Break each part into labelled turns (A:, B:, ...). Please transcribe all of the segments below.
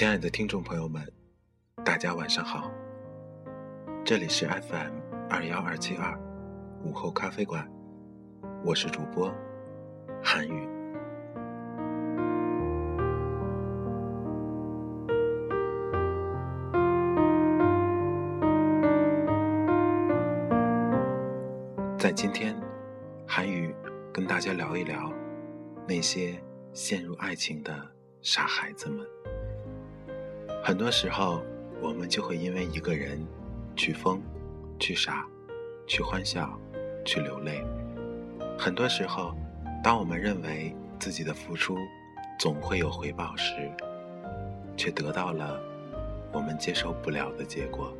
A: 亲爱的听众朋友们，大家晚上好。这里是 FM 二幺二七二午后咖啡馆，我是主播韩宇。在今天，韩宇跟大家聊一聊那些陷入爱情的傻孩子们。很多时候，我们就会因为一个人去疯、去傻、去欢笑、去流泪。很多时候，当我们认为自己的付出总会有回报时，却得到了我们接受不了的结果。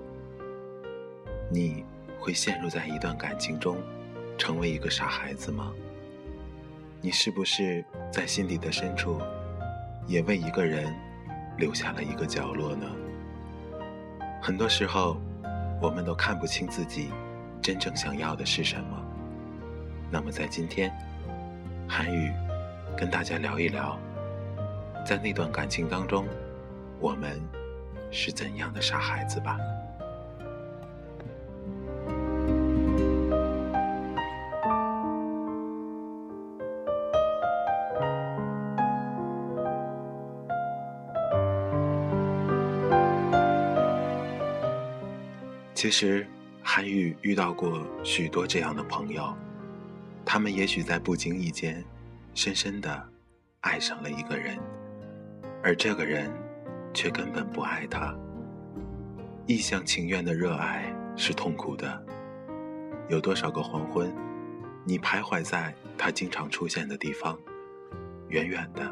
A: 你会陷入在一段感情中，成为一个傻孩子吗？你是不是在心底的深处，也为一个人？留下了一个角落呢。很多时候，我们都看不清自己真正想要的是什么。那么，在今天，韩语跟大家聊一聊，在那段感情当中，我们是怎样的傻孩子吧。其实，韩愈遇到过许多这样的朋友，他们也许在不经意间，深深的爱上了一个人，而这个人却根本不爱他。一厢情愿的热爱是痛苦的。有多少个黄昏，你徘徊在他经常出现的地方，远远的，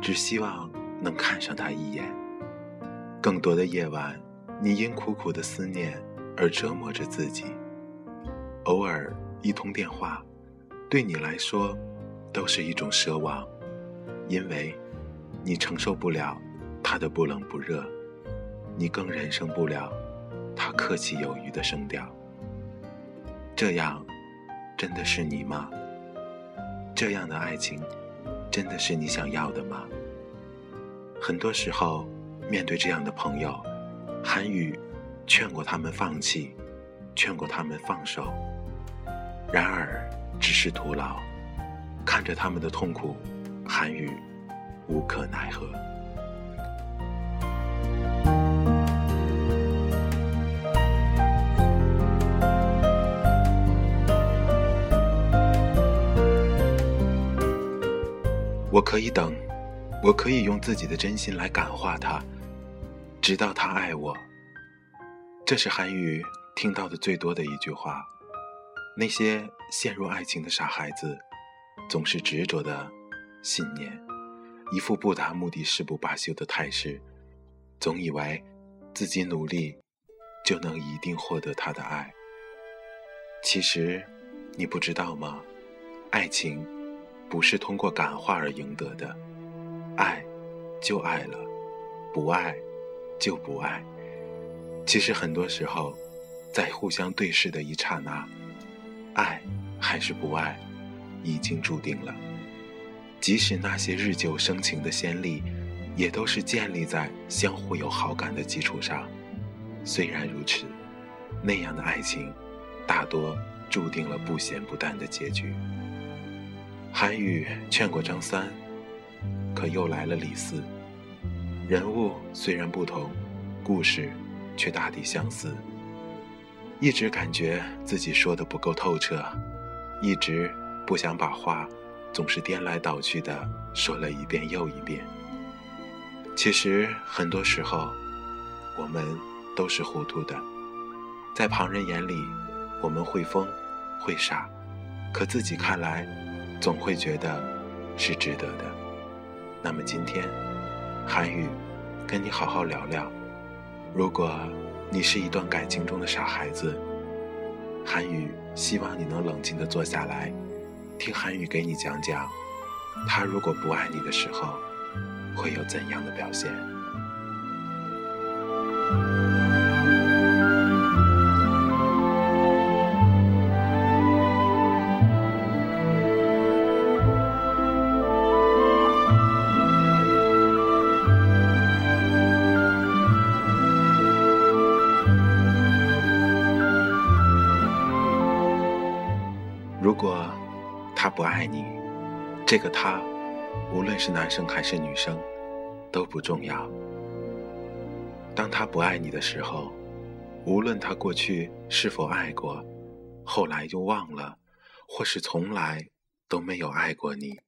A: 只希望能看上他一眼。更多的夜晚。你因苦苦的思念而折磨着自己，偶尔一通电话，对你来说都是一种奢望，因为，你承受不了他的不冷不热，你更忍受不了他客气有余的声调。这样，真的是你吗？这样的爱情，真的是你想要的吗？很多时候，面对这样的朋友。韩语劝过他们放弃，劝过他们放手，然而只是徒劳。看着他们的痛苦，韩语无可奈何。我可以等，我可以用自己的真心来感化他。直到他爱我，这是韩语听到的最多的一句话。那些陷入爱情的傻孩子，总是执着的信念，一副不达目的誓不罢休的态势，总以为自己努力就能一定获得他的爱。其实，你不知道吗？爱情不是通过感化而赢得的，爱就爱了，不爱。就不爱。其实很多时候，在互相对视的一刹那，爱还是不爱，已经注定了。即使那些日久生情的先例，也都是建立在相互有好感的基础上。虽然如此，那样的爱情，大多注定了不咸不淡的结局。韩愈劝过张三，可又来了李四。人物虽然不同，故事却大抵相似。一直感觉自己说的不够透彻，一直不想把话总是颠来倒去的说了一遍又一遍。其实很多时候，我们都是糊涂的，在旁人眼里，我们会疯，会傻，可自己看来，总会觉得是值得的。那么今天。韩语，跟你好好聊聊。如果你是一段感情中的傻孩子，韩语希望你能冷静的坐下来，听韩语给你讲讲，他如果不爱你的时候，会有怎样的表现。不爱你，这个他，无论是男生还是女生，都不重要。当他不爱你的时候，无论他过去是否爱过，后来又忘了，或是从来都没有爱过你。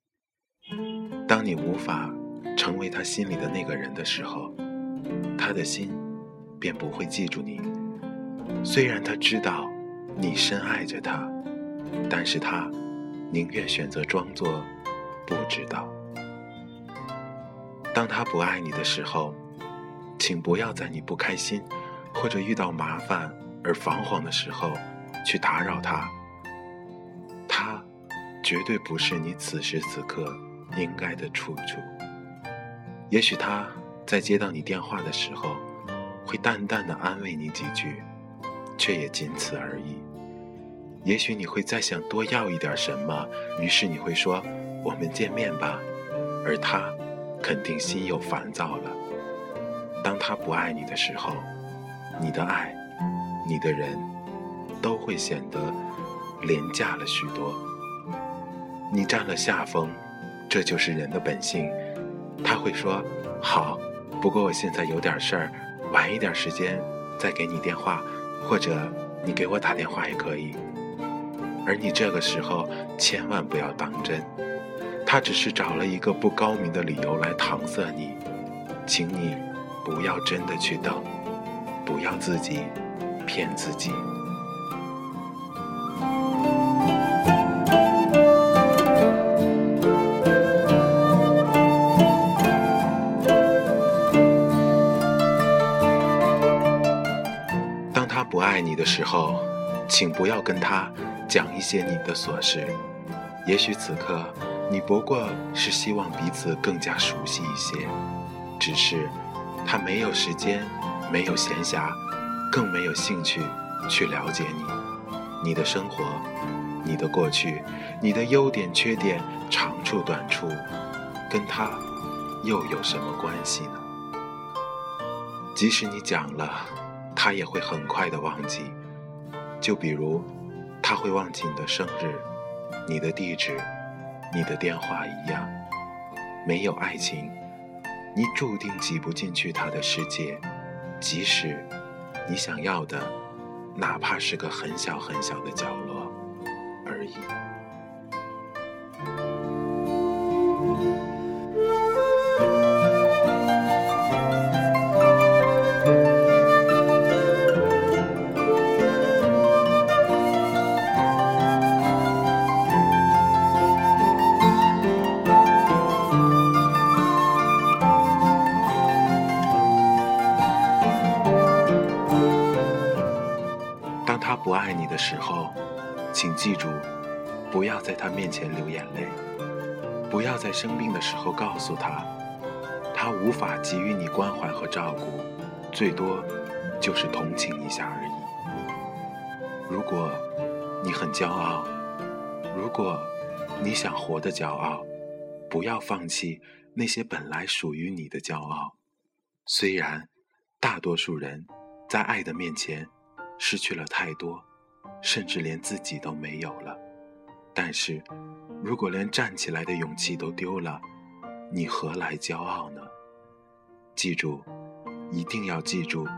A: 当你无法成为他心里的那个人的时候，他的心便不会记住你。虽然他知道你深爱着他，但是他宁愿选择装作不知道。当他不爱你的时候，请不要在你不开心或者遇到麻烦而彷徨的时候去打扰他。他绝对不是你此时此刻应该的处处。也许他在接到你电话的时候，会淡淡的安慰你几句，却也仅此而已。也许你会再想多要一点什么，于是你会说：“我们见面吧。”而他肯定心又烦躁了。当他不爱你的时候，你的爱，你的人，都会显得廉价了许多。你占了下风，这就是人的本性。他会说：“好，不过我现在有点事儿，晚一点时间再给你电话，或者你给我打电话也可以。”而你这个时候千万不要当真，他只是找了一个不高明的理由来搪塞你，请你。不要真的去等，不要自己骗自己。当他不爱你的时候，请不要跟他讲一些你的琐事。也许此刻你不过是希望彼此更加熟悉一些，只是。他没有时间，没有闲暇，更没有兴趣去了解你、你的生活、你的过去、你的优点、缺点、长处、短处，跟他又有什么关系呢？即使你讲了，他也会很快的忘记。就比如，他会忘记你的生日、你的地址、你的电话一样。没有爱情。你注定挤不进去他的世界，即使你想要的，哪怕是个很小很小的角落而已。请记住，不要在他面前流眼泪，不要在生病的时候告诉他，他无法给予你关怀和照顾，最多就是同情一下而已。如果你很骄傲，如果你想活得骄傲，不要放弃那些本来属于你的骄傲。虽然大多数人在爱的面前。失去了太多，甚至连自己都没有了。但是，如果连站起来的勇气都丢了，你何来骄傲呢？记住，一定要记住，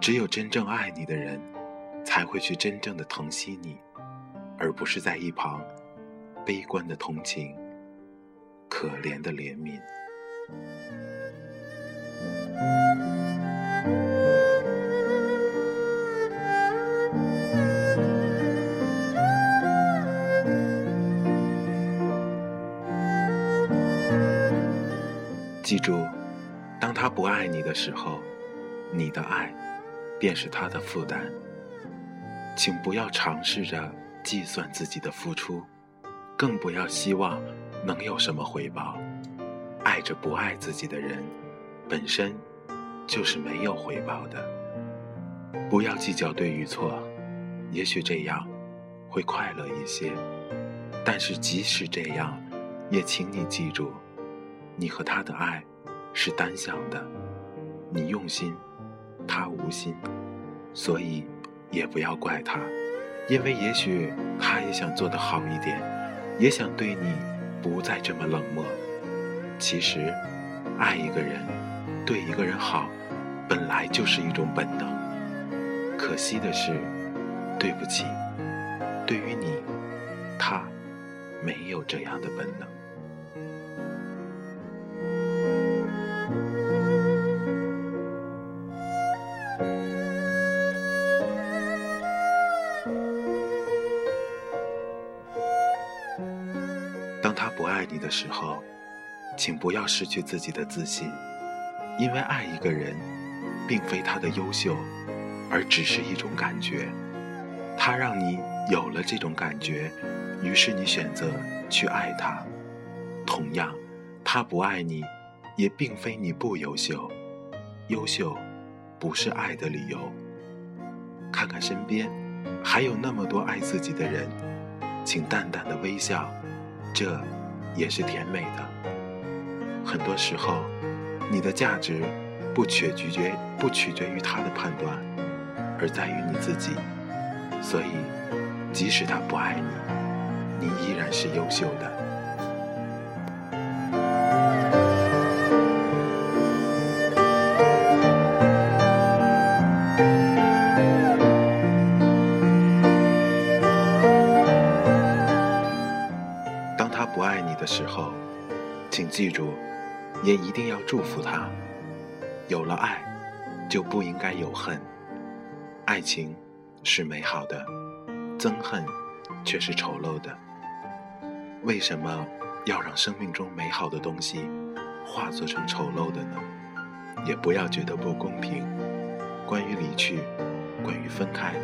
A: 只有真正爱你的人，才会去真正的疼惜你，而不是在一旁悲观的同情，可怜的怜悯。记住，当他不爱你的时候，你的爱便是他的负担。请不要尝试着计算自己的付出，更不要希望能有什么回报。爱着不爱自己的人，本身就是没有回报的。不要计较对与错，也许这样会快乐一些。但是即使这样，也请你记住。你和他的爱是单向的，你用心，他无心，所以也不要怪他，因为也许他也想做得好一点，也想对你不再这么冷漠。其实，爱一个人，对一个人好，本来就是一种本能。可惜的是，对不起，对于你，他没有这样的本能。请不要失去自己的自信，因为爱一个人，并非他的优秀，而只是一种感觉。他让你有了这种感觉，于是你选择去爱他。同样，他不爱你，也并非你不优秀。优秀，不是爱的理由。看看身边，还有那么多爱自己的人，请淡淡的微笑。这，也是甜美的。很多时候，你的价值不取决不取决于他的判断，而在于你自己。所以，即使他不爱你，你依然是优秀的。定要祝福他。有了爱，就不应该有恨。爱情是美好的，憎恨却是丑陋的。为什么要让生命中美好的东西化作成丑陋的呢？也不要觉得不公平。关于离去，关于分开，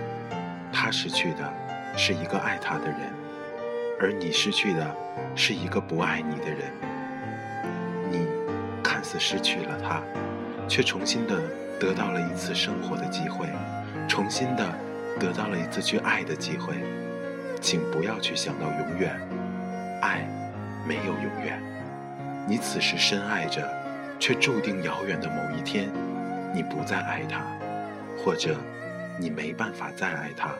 A: 他失去的是一个爱他的人。而你失去的是一个不爱你的人，失去了他，却重新的得到了一次生活的机会，重新的得到了一次去爱的机会。请不要去想到永远，爱没有永远。你此时深爱着，却注定遥远的某一天，你不再爱他，或者你没办法再爱他，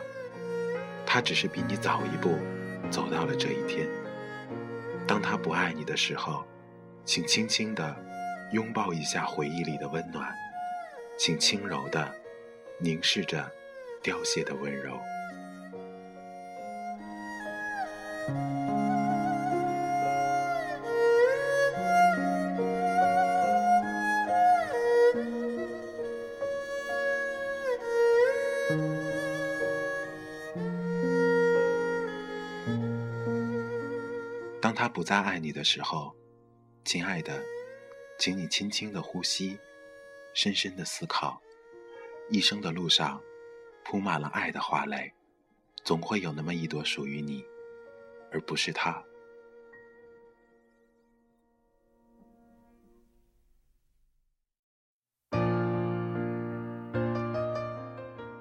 A: 他只是比你早一步。走到了这一天，当他不爱你的时候，请轻轻地拥抱一下回忆里的温暖，请轻柔地凝视着凋谢的温柔。当他不再爱你的时候，亲爱的，请你轻轻的呼吸，深深的思考。一生的路上，铺满了爱的花蕾，总会有那么一朵属于你，而不是他。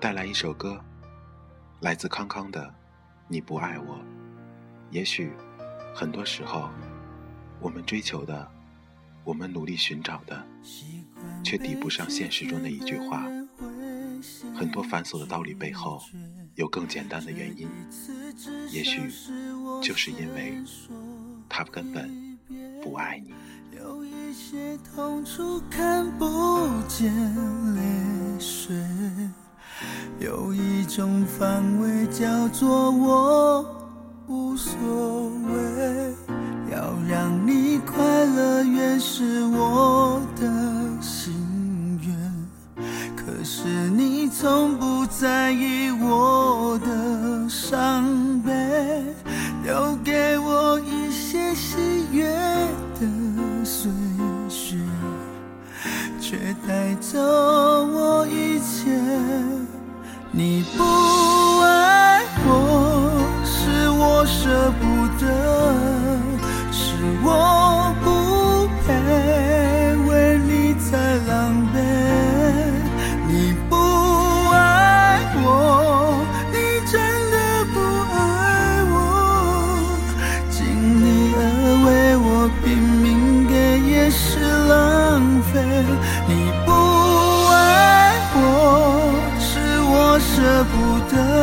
A: 带来一首歌，来自康康的《你不爱我》，也许。很多时候，我们追求的，我们努力寻找的，却抵不上现实中的一句话。很多繁琐的道理背后，有更简单的原因。也许，就是因为他根本不爱你。有一些痛处看不见泪水，有一种防卫叫做我。无所
B: 的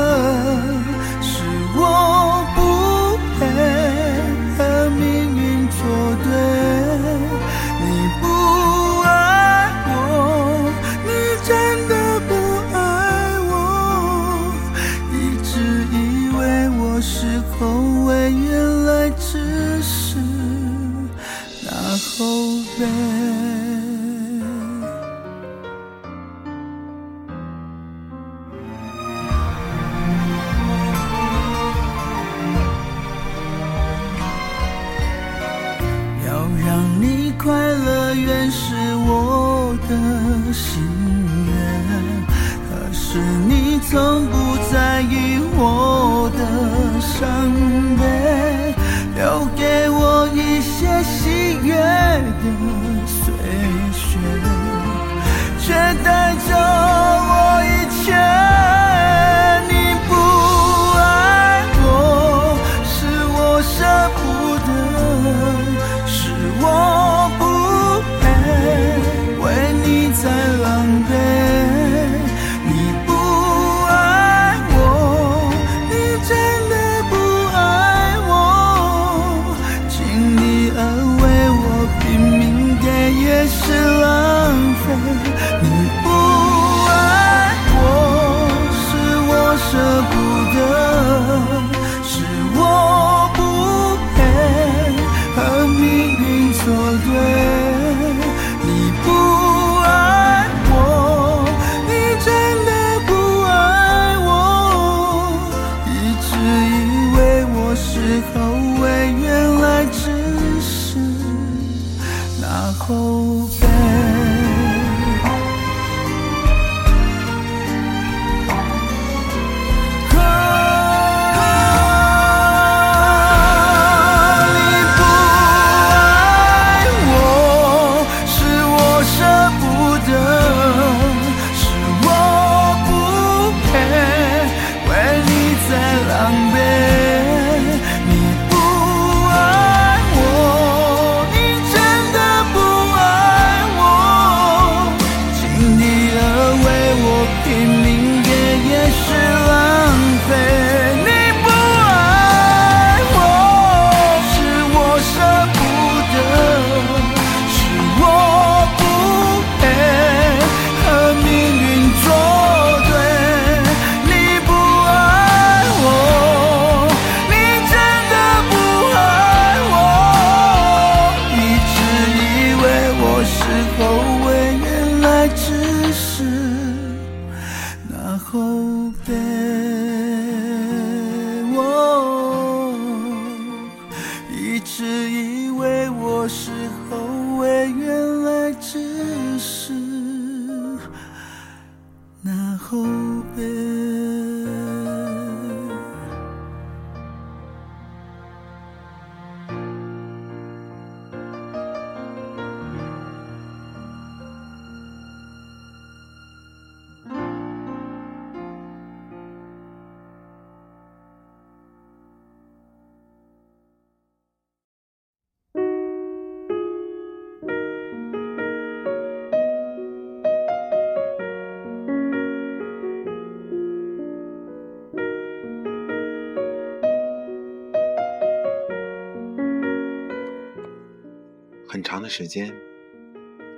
A: 长的时间，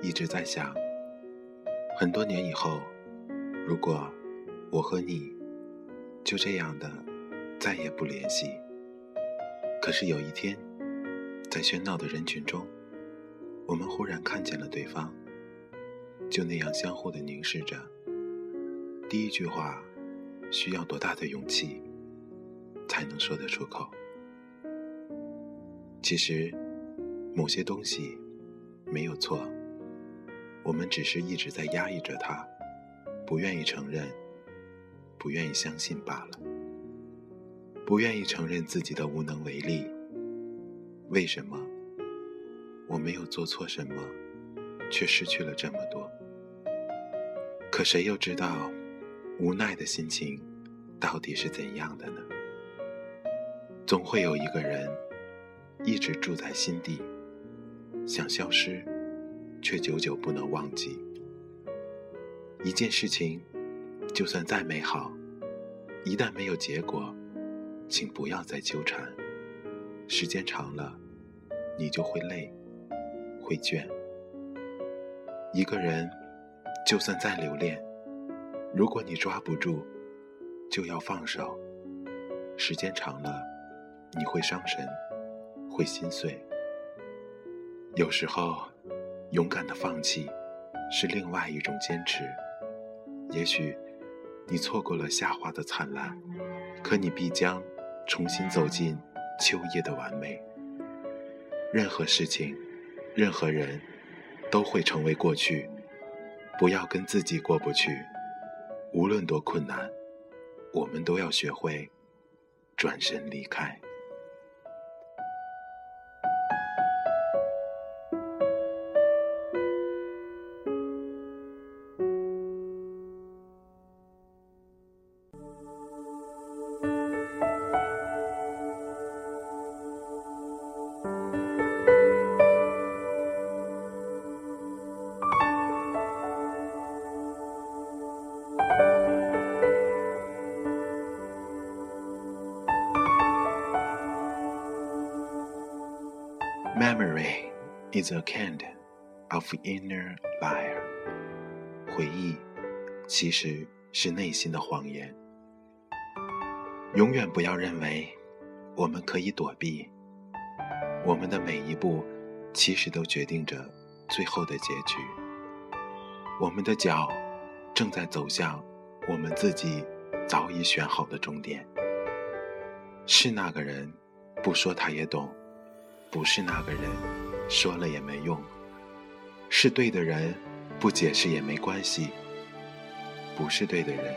A: 一直在想，很多年以后，如果我和你就这样的再也不联系，可是有一天，在喧闹的人群中，我们忽然看见了对方，就那样相互的凝视着。第一句话，需要多大的勇气才能说得出口？其实。某些东西没有错，我们只是一直在压抑着它，不愿意承认，不愿意相信罢了。不愿意承认自己的无能为力。为什么？我没有做错什么，却失去了这么多。可谁又知道，无奈的心情到底是怎样的呢？总会有一个人，一直住在心底。想消失，却久久不能忘记。一件事情，就算再美好，一旦没有结果，请不要再纠缠。时间长了，你就会累，会倦。一个人，就算再留恋，如果你抓不住，就要放手。时间长了，你会伤神，会心碎。有时候，勇敢的放弃是另外一种坚持。也许你错过了夏花的灿烂，可你必将重新走进秋叶的完美。任何事情，任何人，都会成为过去，不要跟自己过不去。无论多困难，我们都要学会转身离开。Is a kind of inner liar。回忆其实是内心的谎言。永远不要认为我们可以躲避，我们的每一步其实都决定着最后的结局。我们的脚正在走向我们自己早已选好的终点。是那个人，不说他也懂。不是那个人，说了也没用；是对的人，不解释也没关系；不是对的人，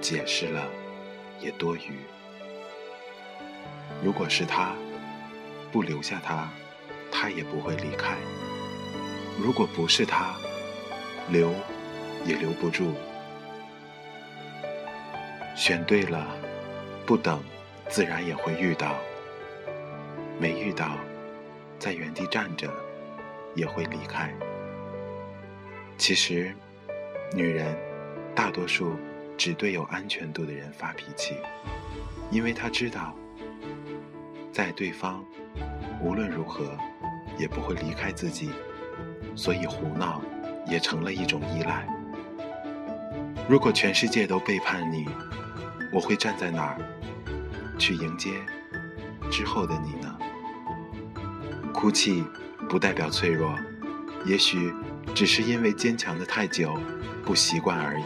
A: 解释了也多余。如果是他，不留下他，他也不会离开；如果不是他，留也留不住。选对了，不等，自然也会遇到；没遇到。在原地站着，也会离开。其实，女人大多数只对有安全度的人发脾气，因为她知道，在对方无论如何也不会离开自己，所以胡闹也成了一种依赖。如果全世界都背叛你，我会站在哪儿去迎接之后的你呢？哭泣不代表脆弱，也许只是因为坚强的太久，不习惯而已。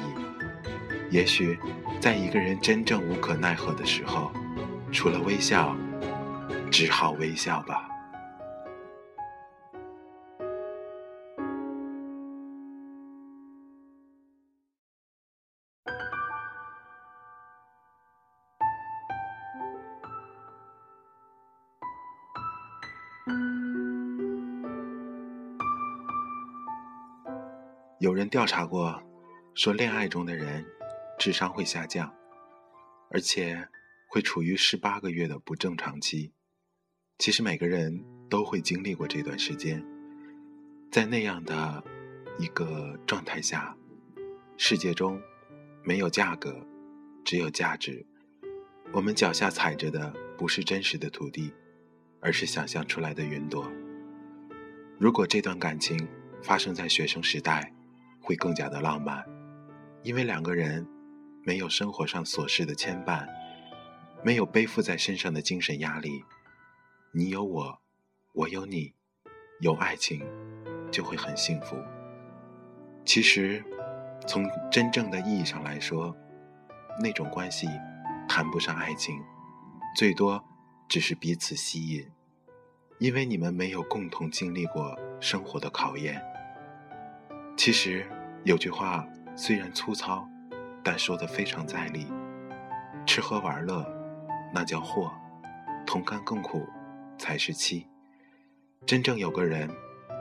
A: 也许，在一个人真正无可奈何的时候，除了微笑，只好微笑吧。调查过，说恋爱中的人智商会下降，而且会处于十八个月的不正常期。其实每个人都会经历过这段时间，在那样的一个状态下，世界中没有价格，只有价值。我们脚下踩着的不是真实的土地，而是想象出来的云朵。如果这段感情发生在学生时代，会更加的浪漫，因为两个人没有生活上琐事的牵绊，没有背负在身上的精神压力，你有我，我有你，有爱情就会很幸福。其实，从真正的意义上来说，那种关系谈不上爱情，最多只是彼此吸引，因为你们没有共同经历过生活的考验。其实有句话虽然粗糙，但说的非常在理。吃喝玩乐，那叫祸；同甘共苦，才是妻。真正有个人，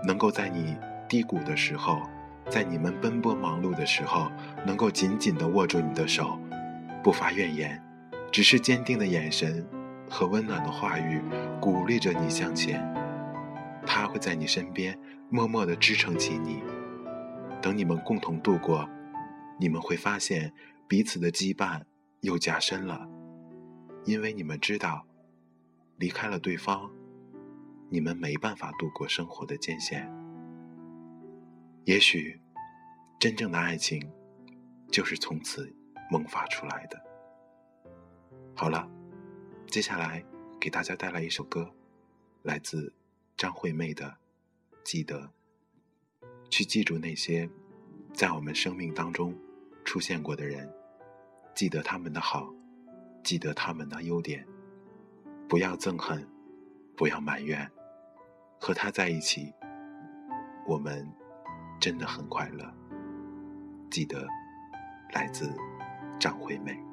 A: 能够在你低谷的时候，在你们奔波忙碌的时候，能够紧紧地握住你的手，不发怨言，只是坚定的眼神和温暖的话语，鼓励着你向前。他会在你身边，默默地支撑起你。等你们共同度过，你们会发现彼此的羁绊又加深了，因为你们知道，离开了对方，你们没办法度过生活的艰险。也许，真正的爱情，就是从此萌发出来的。好了，接下来给大家带来一首歌，来自张惠妹的《记得》。去记住那些在我们生命当中出现过的人记得他们的好记得他们的优点。不要憎恨不要埋怨和他在一起我们真的很快乐。记得来自张惠妹。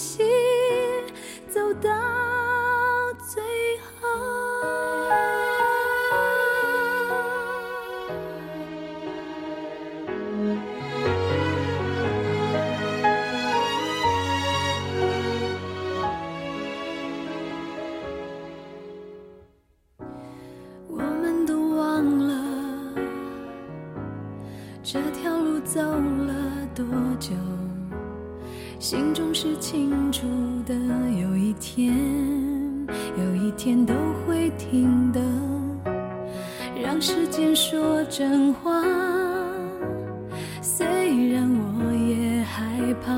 C: 天都会停的让时间说真话。虽然我也害怕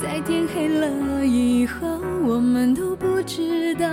C: 在天黑了以后我们都不知道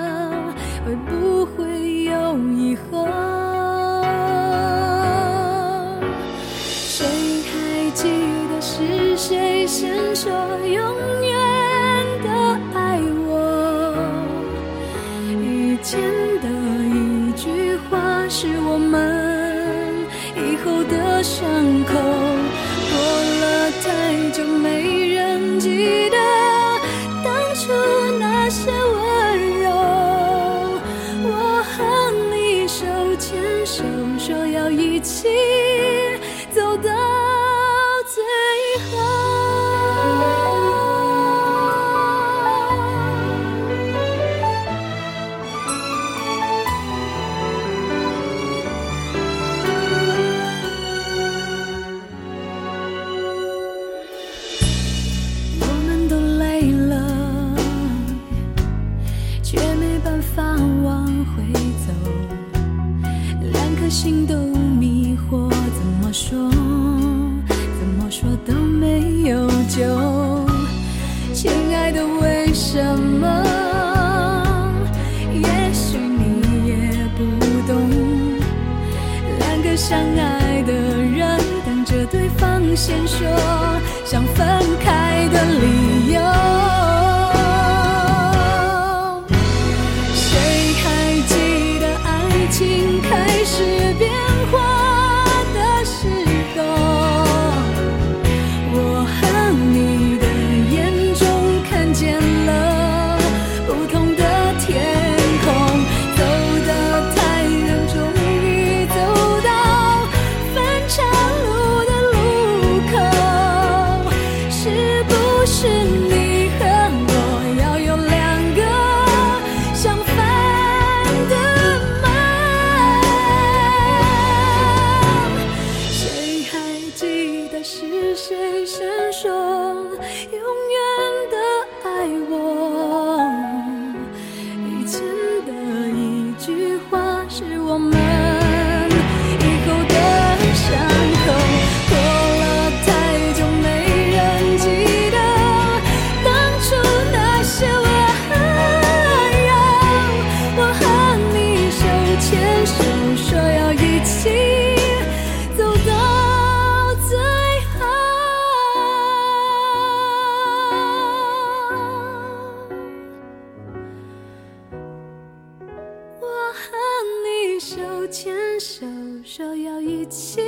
C: 说要一起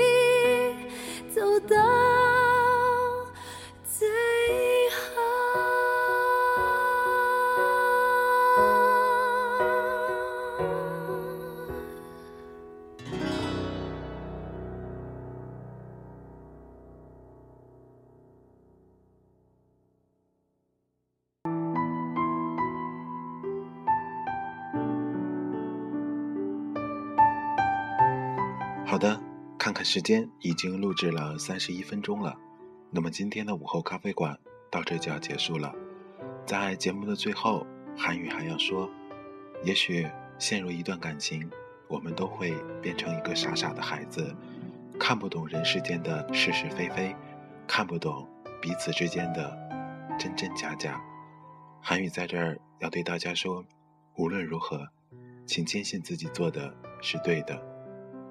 C: 走到
A: 时间，已经录制了三十一分钟了。那么今天的午后咖啡馆到这就要结束了。在节目的最后，韩语还要说：也许陷入一段感情，我们都会变成一个傻傻的孩子，看不懂人世间的是是非非，看不懂彼此之间的真真假假。韩语在这儿要对大家说：无论如何，请坚信自己做的是对的，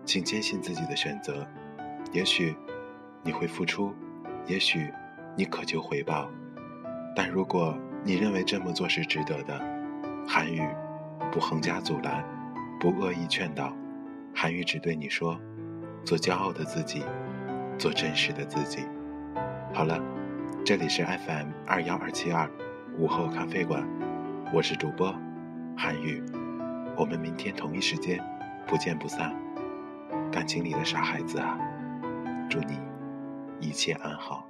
A: 请坚信自己的选择。也许你会付出，也许你渴求回报，但如果你认为这么做是值得的，韩语不横加阻拦，不恶意劝导，韩语只对你说：做骄傲的自己，做真实的自己。好了，这里是 FM 二幺二七二午后咖啡馆，我是主播韩语，我们明天同一时间不见不散。感情里的傻孩子啊，祝你一切安好。